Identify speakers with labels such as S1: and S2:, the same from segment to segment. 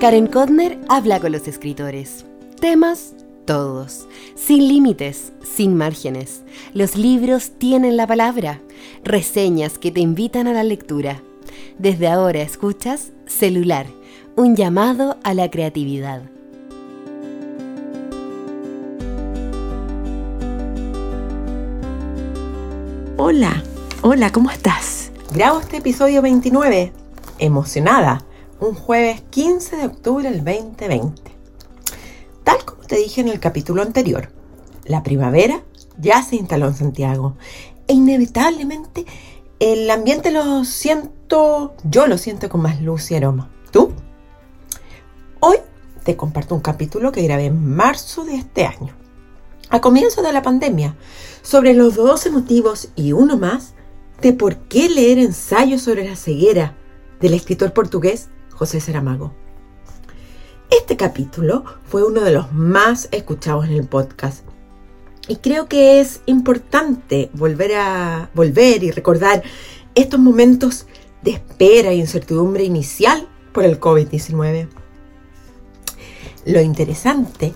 S1: Karen Kodner habla con los escritores. Temas todos, sin límites, sin márgenes. Los libros tienen la palabra, reseñas que te invitan a la lectura. Desde ahora escuchas Celular, un llamado a la creatividad.
S2: Hola, hola, ¿cómo estás? Grabo este episodio 29, emocionada, un jueves 15 de octubre del 2020. Tal como te dije en el capítulo anterior, la primavera ya se instaló en Santiago e inevitablemente el ambiente lo siento, yo lo siento con más luz y aroma. ¿Tú? Hoy te comparto un capítulo que grabé en marzo de este año, a comienzo de la pandemia, sobre los 12 motivos y uno más de por qué leer ensayos sobre la ceguera del escritor portugués José Saramago. Este capítulo fue uno de los más escuchados en el podcast y creo que es importante volver a volver y recordar estos momentos de espera e incertidumbre inicial por el COVID-19. Lo interesante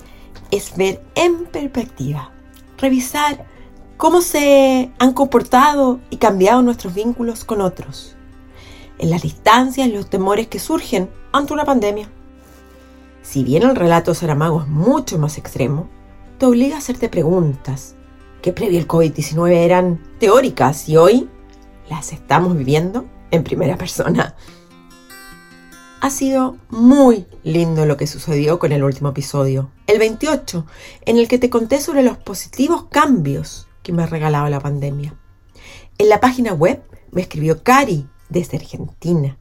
S2: es ver en perspectiva, revisar cómo se han comportado y cambiado nuestros vínculos con otros, en las distancias y los temores que surgen ante una pandemia. Si bien el relato de Saramago es mucho más extremo, te obliga a hacerte preguntas que previo al COVID-19 eran teóricas y hoy las estamos viviendo en primera persona. Ha sido muy lindo lo que sucedió con el último episodio, el 28, en el que te conté sobre los positivos cambios que me ha regalado la pandemia. En la página web me escribió Cari desde Argentina.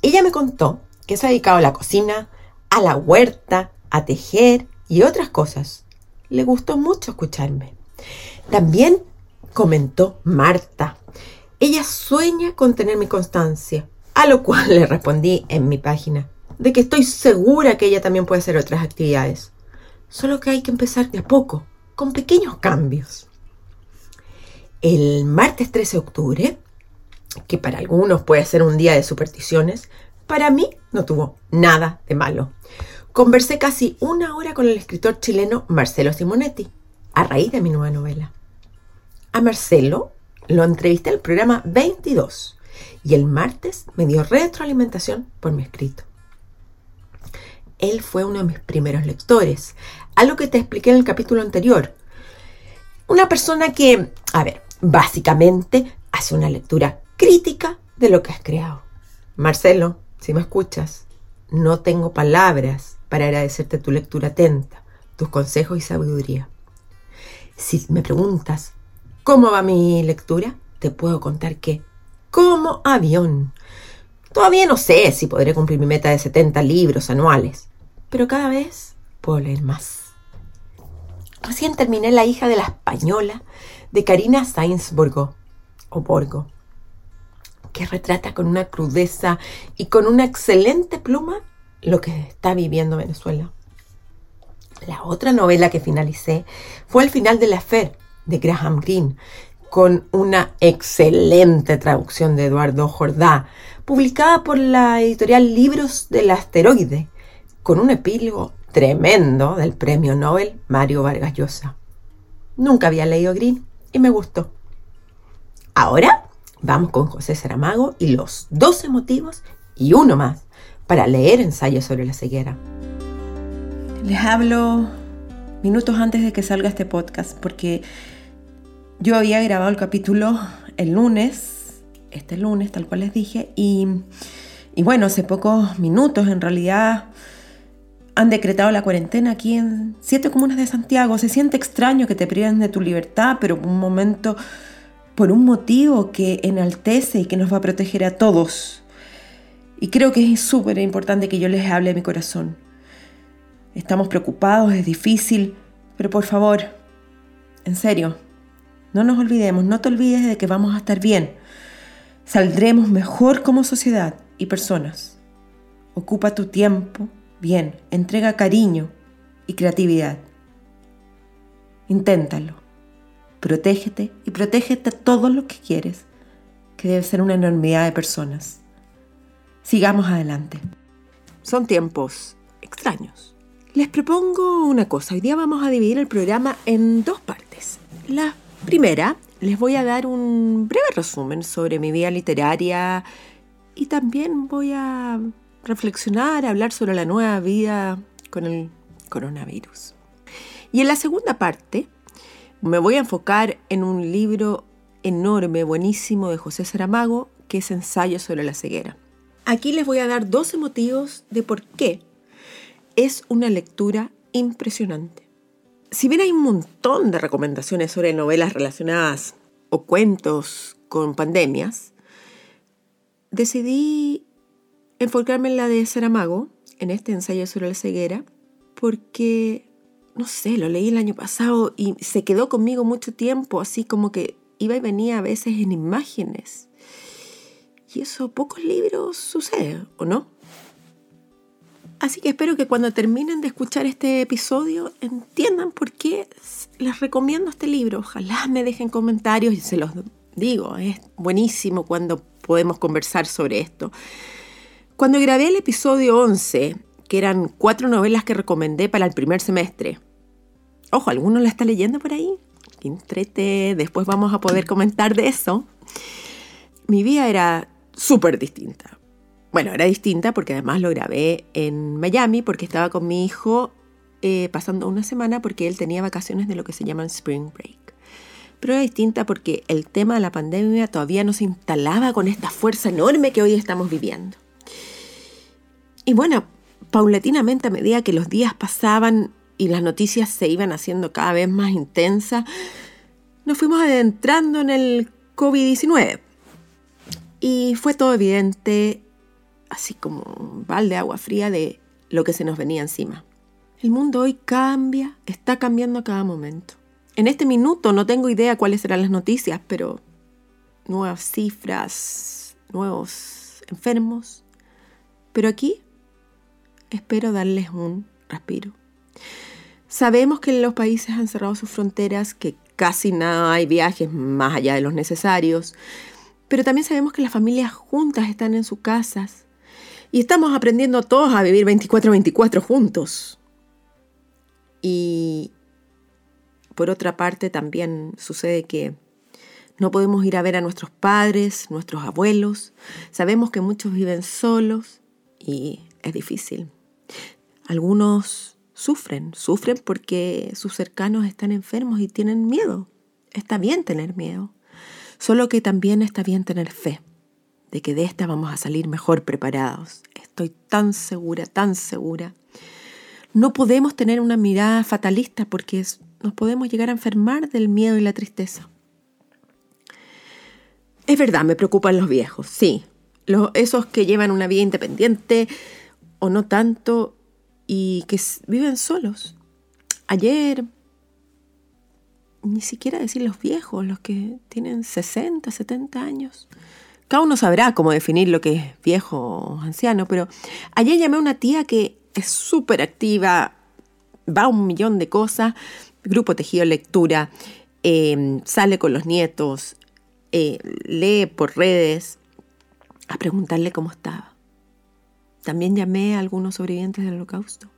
S2: Ella me contó que se ha dedicado a la cocina, a la huerta, a tejer y otras cosas. Le gustó mucho escucharme. También comentó Marta. Ella sueña con tener mi constancia, a lo cual le respondí en mi página de que estoy segura que ella también puede hacer otras actividades. Solo que hay que empezar de a poco, con pequeños cambios. El martes 13 de octubre, que para algunos puede ser un día de supersticiones, para mí no tuvo nada de malo. Conversé casi una hora con el escritor chileno Marcelo Simonetti, a raíz de mi nueva novela. A Marcelo lo entrevisté en el programa 22 y el martes me dio retroalimentación por mi escrito. Él fue uno de mis primeros lectores, algo que te expliqué en el capítulo anterior. Una persona que, a ver, básicamente hace una lectura crítica de lo que has creado. Marcelo, si me escuchas, no tengo palabras para agradecerte tu lectura atenta, tus consejos y sabiduría. Si me preguntas cómo va mi lectura, te puedo contar que, como avión, todavía no sé si podré cumplir mi meta de 70 libros anuales, pero cada vez puedo leer más. Recién terminé La hija de la española de Karina Sainz Borgo, o Borgo, que retrata con una crudeza y con una excelente pluma lo que está viviendo Venezuela. La otra novela que finalicé fue El final de la Fer de Graham Greene, con una excelente traducción de Eduardo Jordá, publicada por la editorial Libros del Asteroide, con un epílogo tremendo del premio Nobel Mario Vargas Llosa. Nunca había leído Green y me gustó. Ahora Vamos con José Saramago y los 12 motivos y uno más para leer ensayos sobre la ceguera.
S3: Les hablo minutos antes de que salga este podcast porque yo había grabado el capítulo el lunes, este lunes, tal cual les dije, y, y bueno, hace pocos minutos en realidad han decretado la cuarentena aquí en siete comunas de Santiago. Se siente extraño que te priven de tu libertad, pero un momento por un motivo que enaltece y que nos va a proteger a todos. Y creo que es súper importante que yo les hable a mi corazón. Estamos preocupados, es difícil, pero por favor, en serio, no nos olvidemos, no te olvides de que vamos a estar bien. Saldremos mejor como sociedad y personas. Ocupa tu tiempo bien, entrega cariño y creatividad. Inténtalo. Protégete y protégete todo lo que quieres, que debe ser una enormidad de personas. Sigamos adelante.
S2: son tiempos extraños. Les propongo una cosa. Hoy día vamos a dividir el programa en dos partes. La primera, les voy a dar un breve resumen sobre mi vida literaria y también voy a reflexionar, hablar sobre la nueva vida con el coronavirus. Y en la segunda parte me voy a enfocar en un libro enorme, buenísimo de José Saramago, que es Ensayo sobre la ceguera. Aquí les voy a dar 12 motivos de por qué es una lectura impresionante. Si bien hay un montón de recomendaciones sobre novelas relacionadas o cuentos con pandemias, decidí enfocarme en la de Saramago, en este ensayo sobre la ceguera, porque, no sé, lo leí el año pasado y se quedó conmigo mucho tiempo, así como que iba y venía a veces en imágenes. Y eso pocos libros sucede, ¿o no? Así que espero que cuando terminen de escuchar este episodio entiendan por qué les recomiendo este libro. Ojalá me dejen comentarios y se los digo, es buenísimo cuando podemos conversar sobre esto. Cuando grabé el episodio 11, que eran cuatro novelas que recomendé para el primer semestre, ojo, ¿alguno la está leyendo por ahí? Entrete, después vamos a poder comentar de eso. Mi vida era súper distinta. Bueno, era distinta porque además lo grabé en Miami porque estaba con mi hijo eh, pasando una semana porque él tenía vacaciones de lo que se llaman Spring Break. Pero era distinta porque el tema de la pandemia todavía no se instalaba con esta fuerza enorme que hoy estamos viviendo. Y bueno, paulatinamente a medida que los días pasaban y las noticias se iban haciendo cada vez más intensas, nos fuimos adentrando en el COVID-19. Y fue todo evidente, así como un balde de agua fría de lo que se nos venía encima. El mundo hoy cambia, está cambiando a cada momento. En este minuto no tengo idea cuáles serán las noticias, pero nuevas cifras, nuevos enfermos. Pero aquí espero darles un respiro. Sabemos que los países han cerrado sus fronteras, que casi nada hay viajes más allá de los necesarios, pero también sabemos que las familias juntas están en sus casas y estamos aprendiendo todos a vivir 24-24 juntos. Y por otra parte también sucede que no podemos ir a ver a nuestros padres, nuestros abuelos. Sabemos que muchos viven solos y es difícil. Algunos sufren, sufren porque sus cercanos están enfermos y tienen miedo. Está bien tener miedo, solo que también está bien tener fe de que de esta vamos a salir mejor preparados. Estoy tan segura, tan segura. No podemos tener una mirada fatalista porque nos podemos llegar a enfermar del miedo y la tristeza. Es verdad, me preocupan los viejos, sí. Los, esos que llevan una vida independiente o no tanto y que viven solos. Ayer, ni siquiera decir los viejos, los que tienen 60, 70 años. Cada uno sabrá cómo definir lo que es viejo o anciano, pero ayer llamé a una tía que es súper activa, va a un millón de cosas, grupo tejido lectura, em, sale con los nietos, eh, lee por redes, a preguntarle cómo estaba. También llamé a algunos sobrevivientes del holocausto,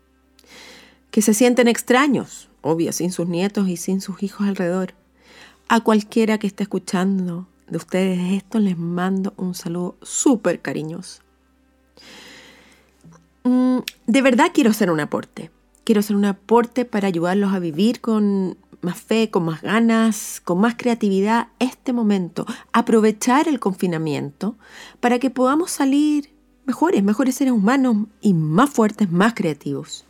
S2: que se sienten extraños, obvio, sin sus nietos y sin sus hijos alrededor. A cualquiera que esté escuchando de ustedes esto, les mando un saludo súper cariñoso. Mm, de verdad quiero hacer un aporte. Quiero hacer un aporte para ayudarlos a vivir con más fe, con más ganas, con más creatividad este momento. Aprovechar el confinamiento para que podamos salir mejores, mejores seres humanos y más fuertes, más creativos.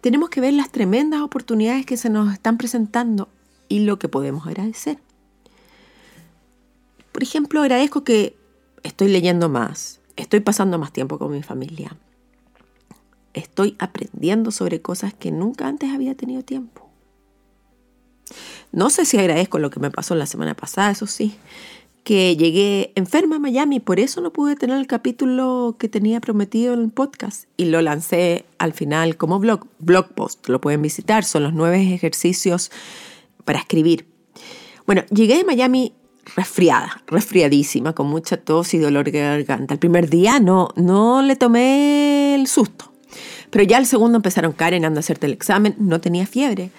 S2: Tenemos que ver las tremendas oportunidades que se nos están presentando y lo que podemos agradecer. Por ejemplo, agradezco que estoy leyendo más, estoy pasando más tiempo con mi familia, estoy aprendiendo sobre cosas que nunca antes había tenido tiempo. No sé si agradezco lo que me pasó la semana pasada, eso sí, que llegué enferma a Miami, por eso no pude tener el capítulo que tenía prometido en el podcast y lo lancé al final como blog, blog post, lo pueden visitar, son los nueve ejercicios para escribir. Bueno, llegué de Miami resfriada, resfriadísima, con mucha tos y dolor de garganta. El primer día no, no le tomé el susto. Pero ya el segundo empezaron, Karen, anda a hacerte el examen. No tenía fiebre.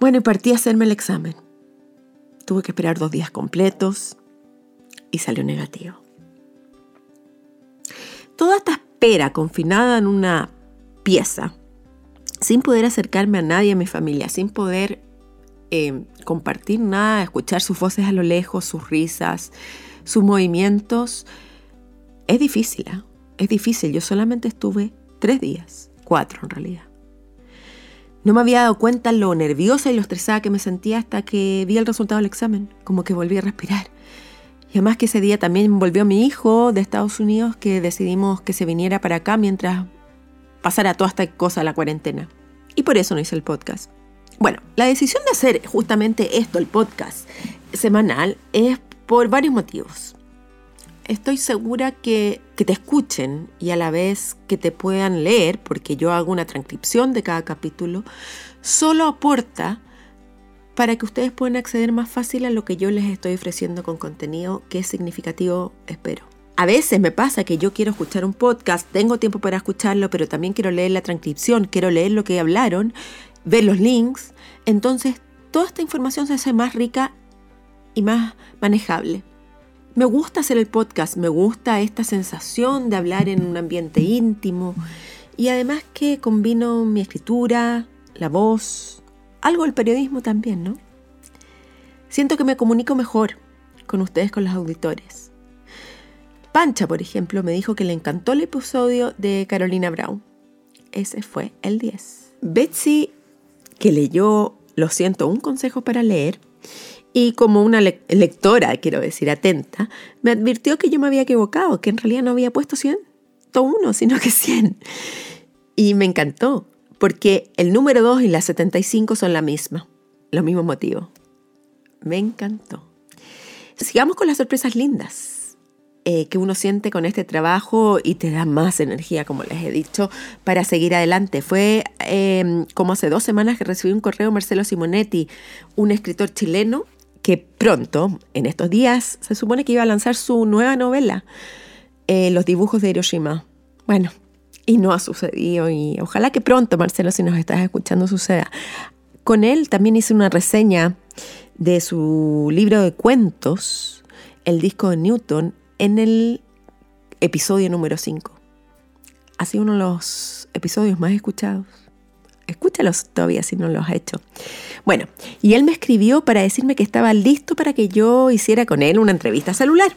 S2: Bueno, y partí a hacerme el examen. Tuve que esperar dos días completos y salió negativo. Toda esta espera confinada en una pieza, sin poder acercarme a nadie en mi familia, sin poder eh, compartir nada, escuchar sus voces a lo lejos, sus risas, sus movimientos, es difícil, ¿eh? es difícil. Yo solamente estuve tres días, cuatro en realidad. No me había dado cuenta lo nerviosa y lo estresada que me sentía hasta que vi el resultado del examen, como que volví a respirar. Y además que ese día también volvió mi hijo de Estados Unidos que decidimos que se viniera para acá mientras pasara toda esta cosa la cuarentena. Y por eso no hice el podcast. Bueno, la decisión de hacer justamente esto, el podcast semanal, es por varios motivos. Estoy segura que, que te escuchen y a la vez que te puedan leer, porque yo hago una transcripción de cada capítulo, solo aporta para que ustedes puedan acceder más fácil a lo que yo les estoy ofreciendo con contenido que es significativo, espero. A veces me pasa que yo quiero escuchar un podcast, tengo tiempo para escucharlo, pero también quiero leer la transcripción, quiero leer lo que hablaron, ver los links. Entonces, toda esta información se hace más rica y más manejable. Me gusta hacer el podcast, me gusta esta sensación de hablar en un ambiente íntimo y además que combino mi escritura, la voz, algo del periodismo también, ¿no? Siento que me comunico mejor con ustedes, con los auditores. Pancha, por ejemplo, me dijo que le encantó el episodio de Carolina Brown. Ese fue el 10. Betsy, que leyó, lo siento, un consejo para leer, y como una lectora, quiero decir, atenta, me advirtió que yo me había equivocado, que en realidad no había puesto 101, sino que 100. Y me encantó porque el número 2 y la 75 son la misma, los mismos motivos. Me encantó. Sigamos con las sorpresas lindas eh, que uno siente con este trabajo y te da más energía, como les he dicho, para seguir adelante. Fue em, como hace dos semanas que recibí un correo Marcelo Simonetti, un escritor chileno que pronto, en estos días, se supone que iba a lanzar su nueva novela, eh, Los dibujos de Hiroshima. Bueno, y no ha sucedido y ojalá que pronto, Marcelo, si nos estás escuchando, suceda. Con él también hice una reseña de su libro de cuentos, El disco de Newton, en el episodio número 5. Ha sido uno de los episodios más escuchados. Escúchalos todavía si no los has hecho. Bueno, y él me escribió para decirme que estaba listo para que yo hiciera con él una entrevista celular.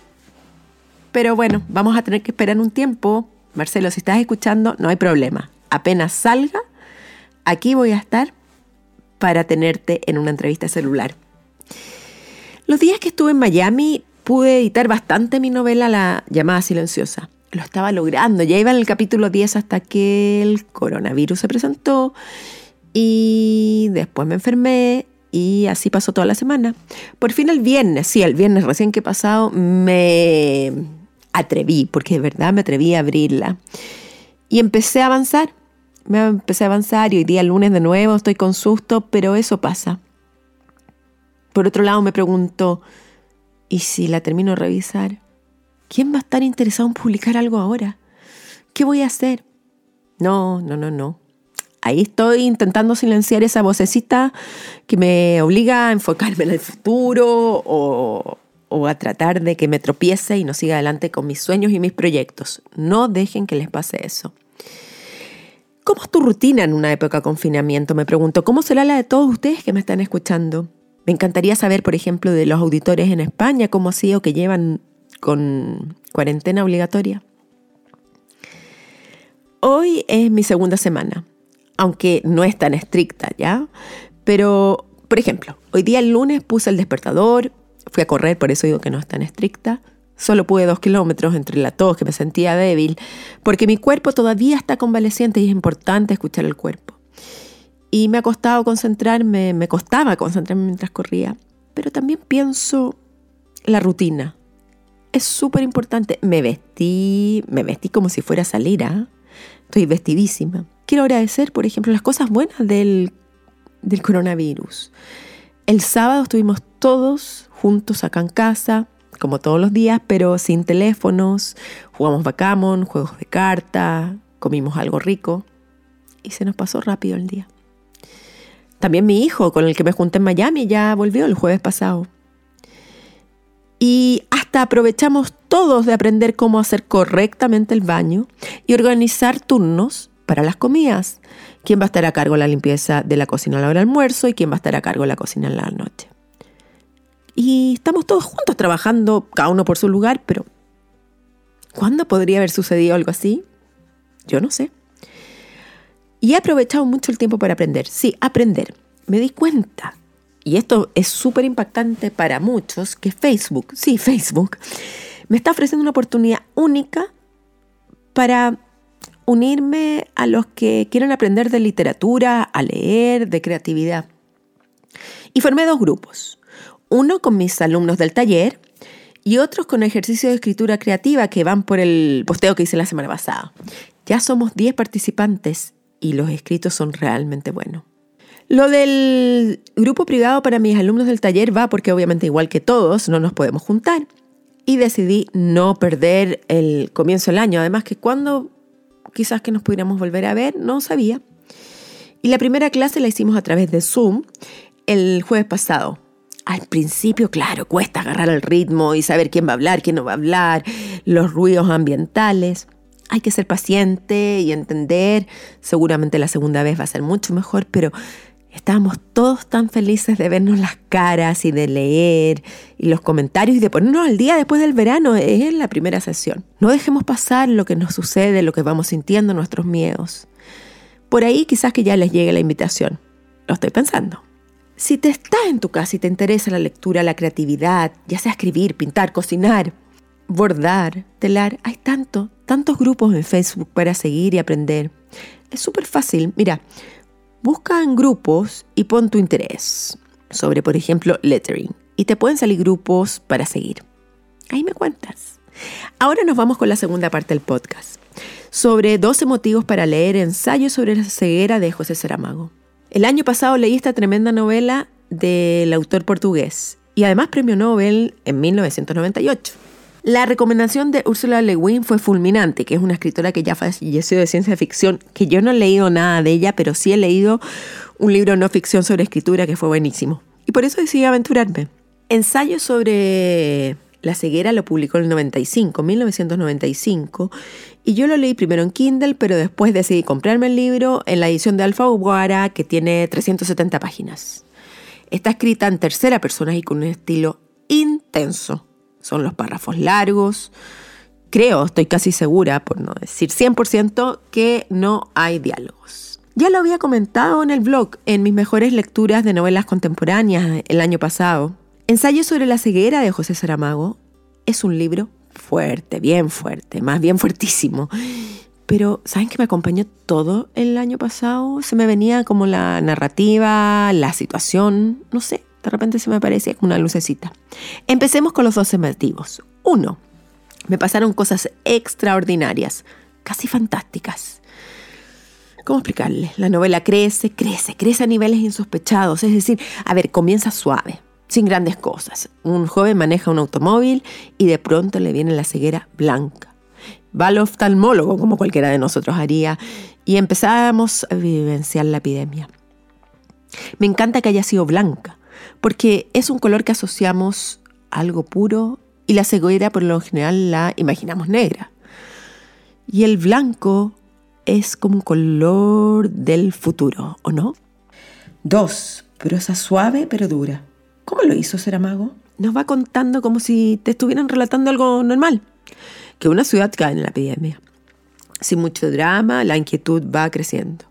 S2: Pero bueno, vamos a tener que esperar un tiempo Marcelo, si estás escuchando, no hay problema. Apenas salga, aquí voy a estar para tenerte en una entrevista celular. Los días que estuve en Miami pude editar bastante mi novela La llamada silenciosa. Lo estaba logrando, ya iba en el capítulo 10 hasta que el coronavirus se presentó y después me enfermé y así pasó toda la semana. Por fin el viernes, sí, el viernes recién que pasado, me atreví, porque de verdad me atreví a abrirla. Y empecé a avanzar, me empecé a avanzar y hoy día lunes de nuevo estoy con susto, pero eso pasa. Por otro lado me pregunto, ¿y si la termino de revisar? ¿Quién va a estar interesado en publicar algo ahora? ¿Qué voy a hacer? No, no, no, no. Ahí estoy intentando silenciar esa vocecita que me obliga a enfocarme en el futuro o, o a tratar de que me tropiece y no siga adelante con mis sueños y mis proyectos. No dejen que les pase eso. ¿Cómo es tu rutina en una época de confinamiento? Me pregunto, ¿cómo será la de todos ustedes que me están escuchando? Me encantaría saber, por ejemplo, de los auditores en España, cómo ha sido que llevan con cuarentena obligatoria. Hoy es mi segunda semana, aunque no es tan estricta, ¿ya? Pero, por ejemplo, hoy día el lunes puse el despertador, Fui a correr, por eso digo que no es tan estricta. Solo pude dos kilómetros entre la tos, que me sentía débil, porque mi cuerpo todavía está convaleciente y es importante escuchar el cuerpo. Y me ha costado concentrarme, me costaba concentrarme mientras corría, pero también pienso la rutina. Es súper importante. Me vestí, me vestí como si fuera a salir, ¿ah? Estoy vestidísima. Quiero agradecer, por ejemplo, las cosas buenas del, del coronavirus. El sábado estuvimos todos juntos acá casa, como todos los días, pero sin teléfonos. Jugamos backgammon, juegos de carta, comimos algo rico y se nos pasó rápido el día. También mi hijo, con el que me junté en Miami, ya volvió el jueves pasado. Y hasta aprovechamos todos de aprender cómo hacer correctamente el baño y organizar turnos para las comidas. ¿Quién va a estar a cargo de la limpieza de la cocina a la hora del almuerzo y quién va a estar a cargo de la cocina en la noche? Y estamos todos juntos trabajando, cada uno por su lugar, pero ¿cuándo podría haber sucedido algo así? Yo no sé. Y he aprovechado mucho el tiempo para aprender. Sí, aprender. Me di cuenta, y esto es súper impactante para muchos, que Facebook, sí, Facebook, me está ofreciendo una oportunidad única para unirme a los que quieren aprender de literatura, a leer, de creatividad. Y formé dos grupos uno con mis alumnos del taller y otros con ejercicio de escritura creativa que van por el posteo que hice la semana pasada. Ya somos 10 participantes y los escritos son realmente buenos. Lo del grupo privado para mis alumnos del taller va porque obviamente igual que todos no nos podemos juntar. Y decidí no perder el comienzo del año. Además que cuando quizás que nos pudiéramos volver a ver, no sabía. Y la primera clase la hicimos a través de Zoom el jueves pasado al principio, claro, cuesta agarrar el ritmo y saber quién va a hablar, quién no va a hablar, los ruidos ambientales. Hay que ser paciente y entender. Seguramente la segunda vez va a ser mucho mejor, pero estábamos todos tan felices de vernos las caras y de leer y los comentarios y de ponernos al día después del verano. Es la primera sesión. No dejemos pasar lo que nos sucede, lo que vamos sintiendo, nuestros miedos. Por ahí quizás que ya les llegue la invitación. Lo estoy pensando. Si te estás en tu casa y te interesa la lectura, la creatividad, ya sea escribir, pintar, cocinar, bordar, telar, hay tanto, tantos grupos en Facebook para seguir y aprender. Es súper fácil. Mira, busca en grupos y pon tu interés sobre, por ejemplo, lettering. Y te pueden salir grupos para seguir. Ahí me cuentas. Ahora nos vamos con la segunda parte del podcast, sobre 12 motivos para leer ensayos sobre la ceguera de José Saramago. El año pasado leí esta tremenda novela del autor portugués y además premio Nobel en 1998. La recomendación de Ursula Le Guin fue fulminante, que es una escritora que ya falleció de ciencia ficción, que yo no he leído nada de ella, pero sí he leído un libro no ficción sobre escritura que fue buenísimo. Y por eso decidí aventurarme. Ensayo sobre la ceguera lo publicó en el 95, 1995, y yo lo leí primero en Kindle, pero después decidí comprarme el libro en la edición de Alfaguara, que tiene 370 páginas. Está escrita en tercera persona y con un estilo intenso. Son los párrafos largos. Creo, estoy casi segura, por no decir 100%, que no hay diálogos. Ya lo había comentado en el blog, en mis mejores lecturas de novelas contemporáneas el año pasado. Ensayo sobre la ceguera de José Saramago es un libro fuerte, bien fuerte, más bien fuertísimo. Pero, ¿saben que me acompañó todo el año pasado? Se me venía como la narrativa, la situación, no sé, de repente se me parecía como una lucecita. Empecemos con los 12 motivos. Uno, me pasaron cosas extraordinarias, casi fantásticas. ¿Cómo explicarle? La novela crece, crece, crece a niveles insospechados. Es decir, a ver, comienza suave, sin grandes cosas. Un joven maneja un automóvil y de pronto le viene la ceguera blanca. Va al oftalmólogo, como cualquiera de nosotros haría, y empezamos a vivenciar la epidemia. Me encanta que haya sido blanca, porque es un color que asociamos a algo puro y la ceguera por lo general la imaginamos negra. Y el blanco es como un color del futuro, ¿o no?
S4: Dos, prosa suave pero dura. ¿Cómo lo hizo Saramago?
S2: Nos va contando como si te estuvieran relatando algo normal, que una ciudad cae en la epidemia. Sin mucho drama, la inquietud va creciendo.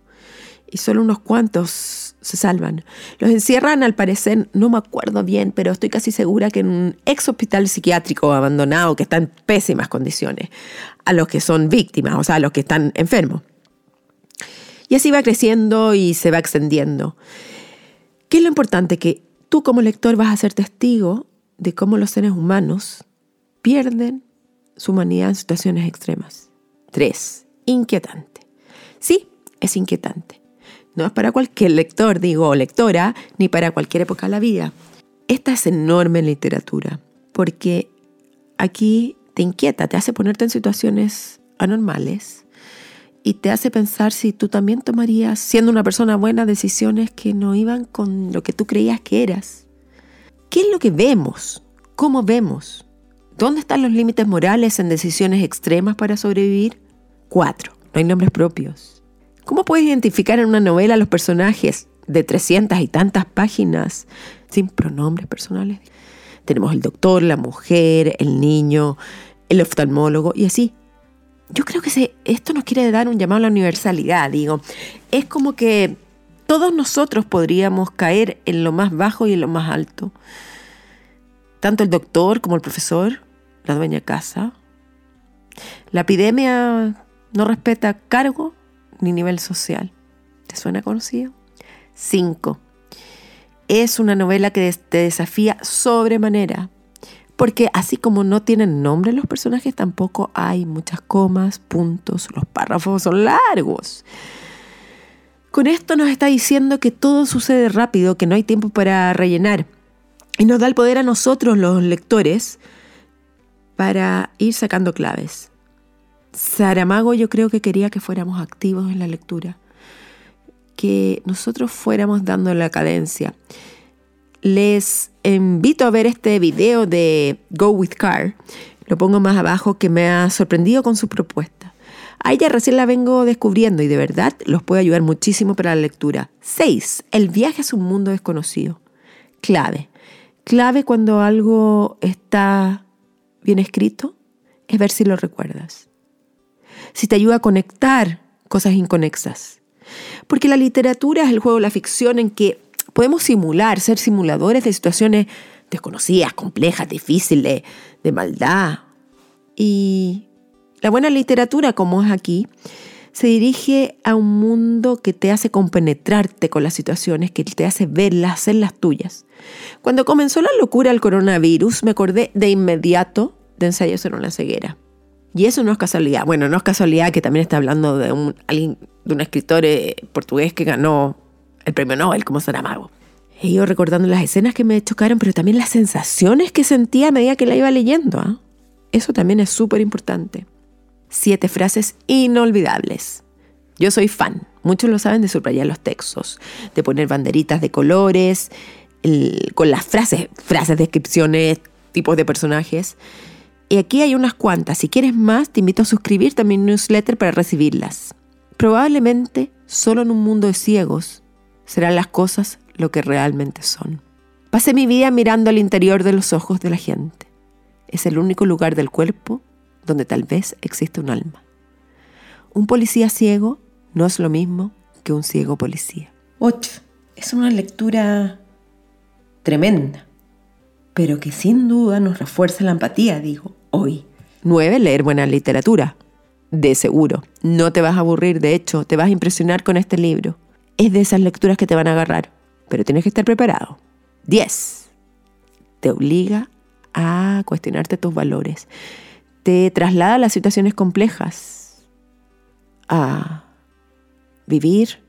S2: Y solo unos cuantos se salvan. Los encierran, al parecer, no me acuerdo bien, pero estoy casi segura que en un ex hospital psiquiátrico abandonado que está en pésimas condiciones, a los que son víctimas, o sea, a los que están enfermos. Y así va creciendo y se va extendiendo. ¿Qué es lo importante? Que Tú como lector vas a ser testigo de cómo los seres humanos pierden su humanidad en situaciones extremas. Tres, inquietante. Sí, es inquietante. No es para cualquier lector, digo, o lectora, ni para cualquier época de la vida. Esta es enorme literatura, porque aquí te inquieta, te hace ponerte en situaciones anormales y te hace pensar si tú también tomarías, siendo una persona buena, decisiones que no iban con lo que tú creías que eras. ¿Qué es lo que vemos? ¿Cómo vemos? ¿Dónde están los límites morales en decisiones extremas para sobrevivir? Cuatro. No hay nombres propios. ¿Cómo puedes identificar en una novela los personajes de 300 y tantas páginas sin pronombres personales? Tenemos el doctor, la mujer, el niño, el oftalmólogo y así. Yo creo que esto nos quiere dar un llamado a la universalidad, digo. Es como que todos nosotros podríamos caer en lo más bajo y en lo más alto. Tanto el doctor como el profesor, la dueña de casa. La epidemia no respeta cargo ni nivel social. ¿Te suena conocido? 5. Es una novela que te desafía sobremanera, porque así como no tienen nombre los personajes, tampoco hay muchas comas, puntos, los párrafos son largos. Con esto nos está diciendo que todo sucede rápido, que no hay tiempo para rellenar. Y nos da el poder a nosotros, los lectores, para ir sacando claves. Saramago yo creo que quería que fuéramos activos en la lectura, que nosotros fuéramos dando la cadencia. Les invito a ver este video de Go With Car, lo pongo más abajo, que me ha sorprendido con su propuesta. A ella recién la vengo descubriendo y de verdad los puede ayudar muchísimo para la lectura. 6. El viaje a un mundo desconocido. Clave. Clave cuando algo está bien escrito es ver si lo recuerdas. Si te ayuda a conectar cosas inconexas. Porque la literatura es el juego de la ficción en que podemos simular, ser simuladores de situaciones desconocidas, complejas, difíciles, de maldad. Y la buena literatura, como es aquí, se dirige a un mundo que te hace compenetrarte con las situaciones, que te hace verlas, hacerlas tuyas. Cuando comenzó la locura del coronavirus, me acordé de inmediato de ensayos en una ceguera. Y eso no es casualidad. Bueno, no es casualidad que también está hablando de un, de un escritor eh, portugués que ganó el premio Nobel como Saramago. He ido recordando las escenas que me chocaron, pero también las sensaciones que sentía a medida que la iba leyendo. ¿ah? Eso también es súper importante. Siete frases inolvidables. Yo soy fan, muchos lo saben, de subrayar los textos, de poner banderitas de colores, con las frases, frases, descripciones, tipos de personajes. Y aquí hay unas cuantas. Si quieres más, te invito a suscribirte a mi newsletter para recibirlas. Probablemente solo en un mundo de ciegos serán las cosas lo que realmente son. Pasé mi vida mirando al interior de los ojos de la gente. Es el único lugar del cuerpo donde tal vez existe un alma. Un policía ciego no es lo mismo que un ciego policía. 8. Es una lectura tremenda, pero que sin duda nos refuerza la empatía, digo, hoy. 9. Leer buena literatura. De seguro. No te vas a aburrir, de hecho, te vas a impresionar con este libro. Es de esas lecturas que te van a agarrar, pero tienes que estar preparado. 10. Te obliga a cuestionarte tus valores te traslada a las situaciones complejas, a vivir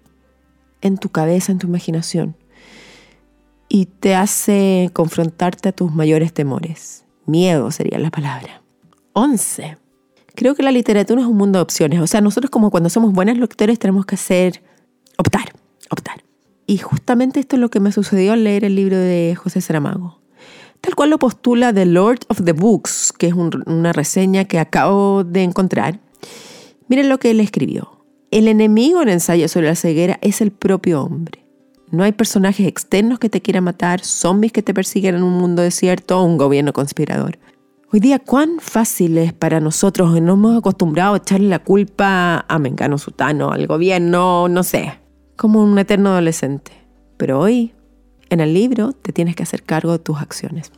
S2: en tu cabeza, en tu imaginación, y te hace confrontarte a tus mayores temores. Miedo sería la palabra. 11. Creo que la literatura es un mundo de opciones. O sea, nosotros como cuando somos buenos lectores tenemos que hacer, optar, optar. Y justamente esto es lo que me sucedió al leer el libro de José Saramago tal cual lo postula The Lord of the Books, que es una reseña que acabo de encontrar. Miren lo que él escribió. El enemigo en ensayo sobre la ceguera es el propio hombre. No hay personajes externos que te quieran matar, zombies que te persiguen en un mundo desierto o un gobierno conspirador. Hoy día, cuán fácil es para nosotros, nos hemos acostumbrado a echarle la culpa a Mengano Sutano, al gobierno, no sé, como un eterno adolescente. Pero hoy en el libro te tienes que hacer cargo de tus acciones.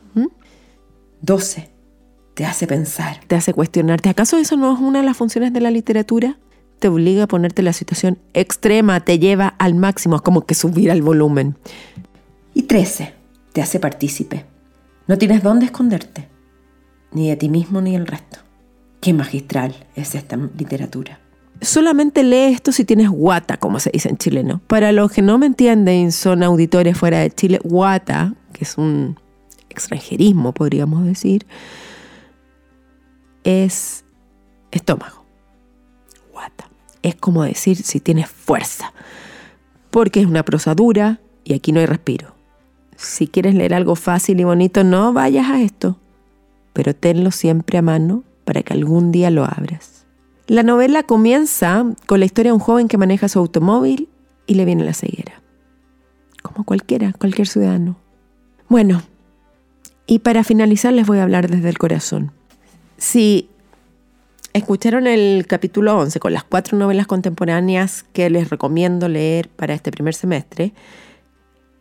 S2: 12. Te hace pensar, te hace cuestionarte. ¿Acaso eso no es una de las funciones de la literatura? Te obliga a ponerte en la situación extrema, te lleva al máximo, es como que subir al volumen. Y 13. Te hace partícipe. No tienes dónde esconderte, ni de ti mismo ni del resto. Qué magistral es esta literatura solamente lee esto si tienes guata, como se dice en chileno. Para los que no me entienden, son auditores fuera de Chile, guata, que es un extranjerismo, podríamos decir, es estómago. Guata. Es como decir si tienes fuerza, porque es una prosa dura y aquí no hay respiro. Si quieres leer algo fácil y bonito, no vayas a esto, pero tenlo siempre a mano para que algún día lo abras. La novela comienza con la historia de un joven que maneja su automóvil y le viene la ceguera. Como cualquiera, cualquier ciudadano. Bueno, y para finalizar les voy a hablar desde el corazón. Si escucharon el capítulo 11 con las cuatro novelas contemporáneas que les recomiendo leer para este primer semestre,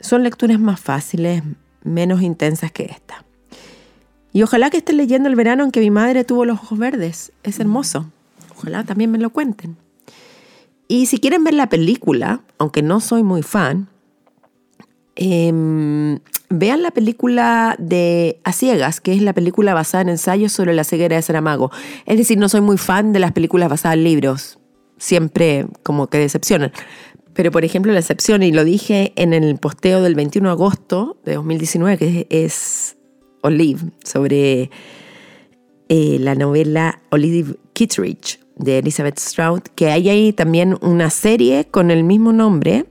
S2: son lecturas más fáciles, menos intensas que esta. Y ojalá que estén leyendo el verano en que mi madre tuvo los ojos verdes. Es hermoso. Ojalá también me lo cuenten. Y si quieren ver la película, aunque no soy muy fan, em, vean la película de A Ciegas, que es la película basada en ensayos sobre la ceguera de Saramago. Es decir, no soy muy fan de las películas basadas en libros. Siempre como que decepcionan. Pero, por ejemplo, la excepción, y lo dije en el posteo del 21 de agosto de 2019, que es Olive, sobre eh, la novela Olive Kitteridge de Elizabeth Stroud, que hay ahí también una serie con el mismo nombre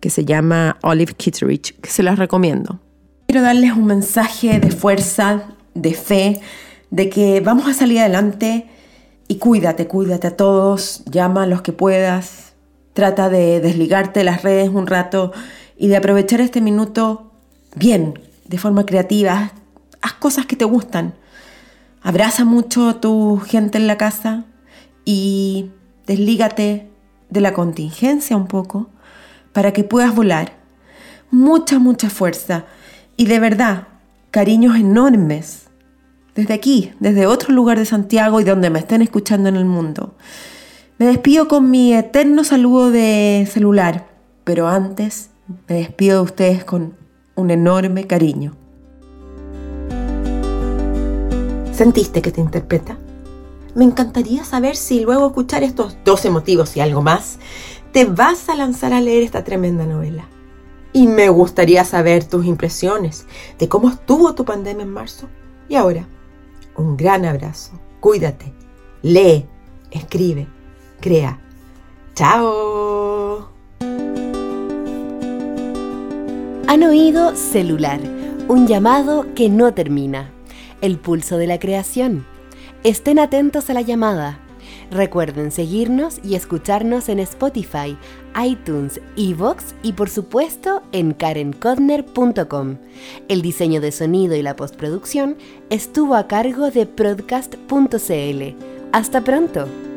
S2: que se llama Olive Kitteridge, que se las recomiendo. Quiero darles un mensaje de fuerza, de fe, de que vamos a salir adelante y cuídate, cuídate a todos, llama a los que puedas, Trata de desligarte de las redes un rato y de aprovechar este minuto bien, de forma creativa. Haz cosas que te gustan. Abraza mucho a tu gente en la casa y deslígate de la contingencia un poco para que puedas volar. Mucha, mucha fuerza y de verdad, cariños enormes desde aquí, desde otro lugar de Santiago y donde me estén escuchando en el mundo. Me despido con mi eterno saludo de celular, pero antes me despido de ustedes con un enorme cariño.
S4: ¿Sentiste que te interpreta? Me encantaría saber si luego escuchar estos 12 motivos y algo más, te vas a lanzar a leer esta tremenda novela. Y me gustaría saber tus impresiones de cómo estuvo tu pandemia en marzo. Y ahora, un gran abrazo. Cuídate. Lee. Escribe crea. ¡Chao!
S1: Han oído celular, un llamado que no termina, el pulso de la creación. Estén atentos a la llamada. Recuerden seguirnos y escucharnos en Spotify, iTunes, Evox y por supuesto en karenkodner.com. El diseño de sonido y la postproducción estuvo a cargo de Broadcast.cl. Hasta pronto.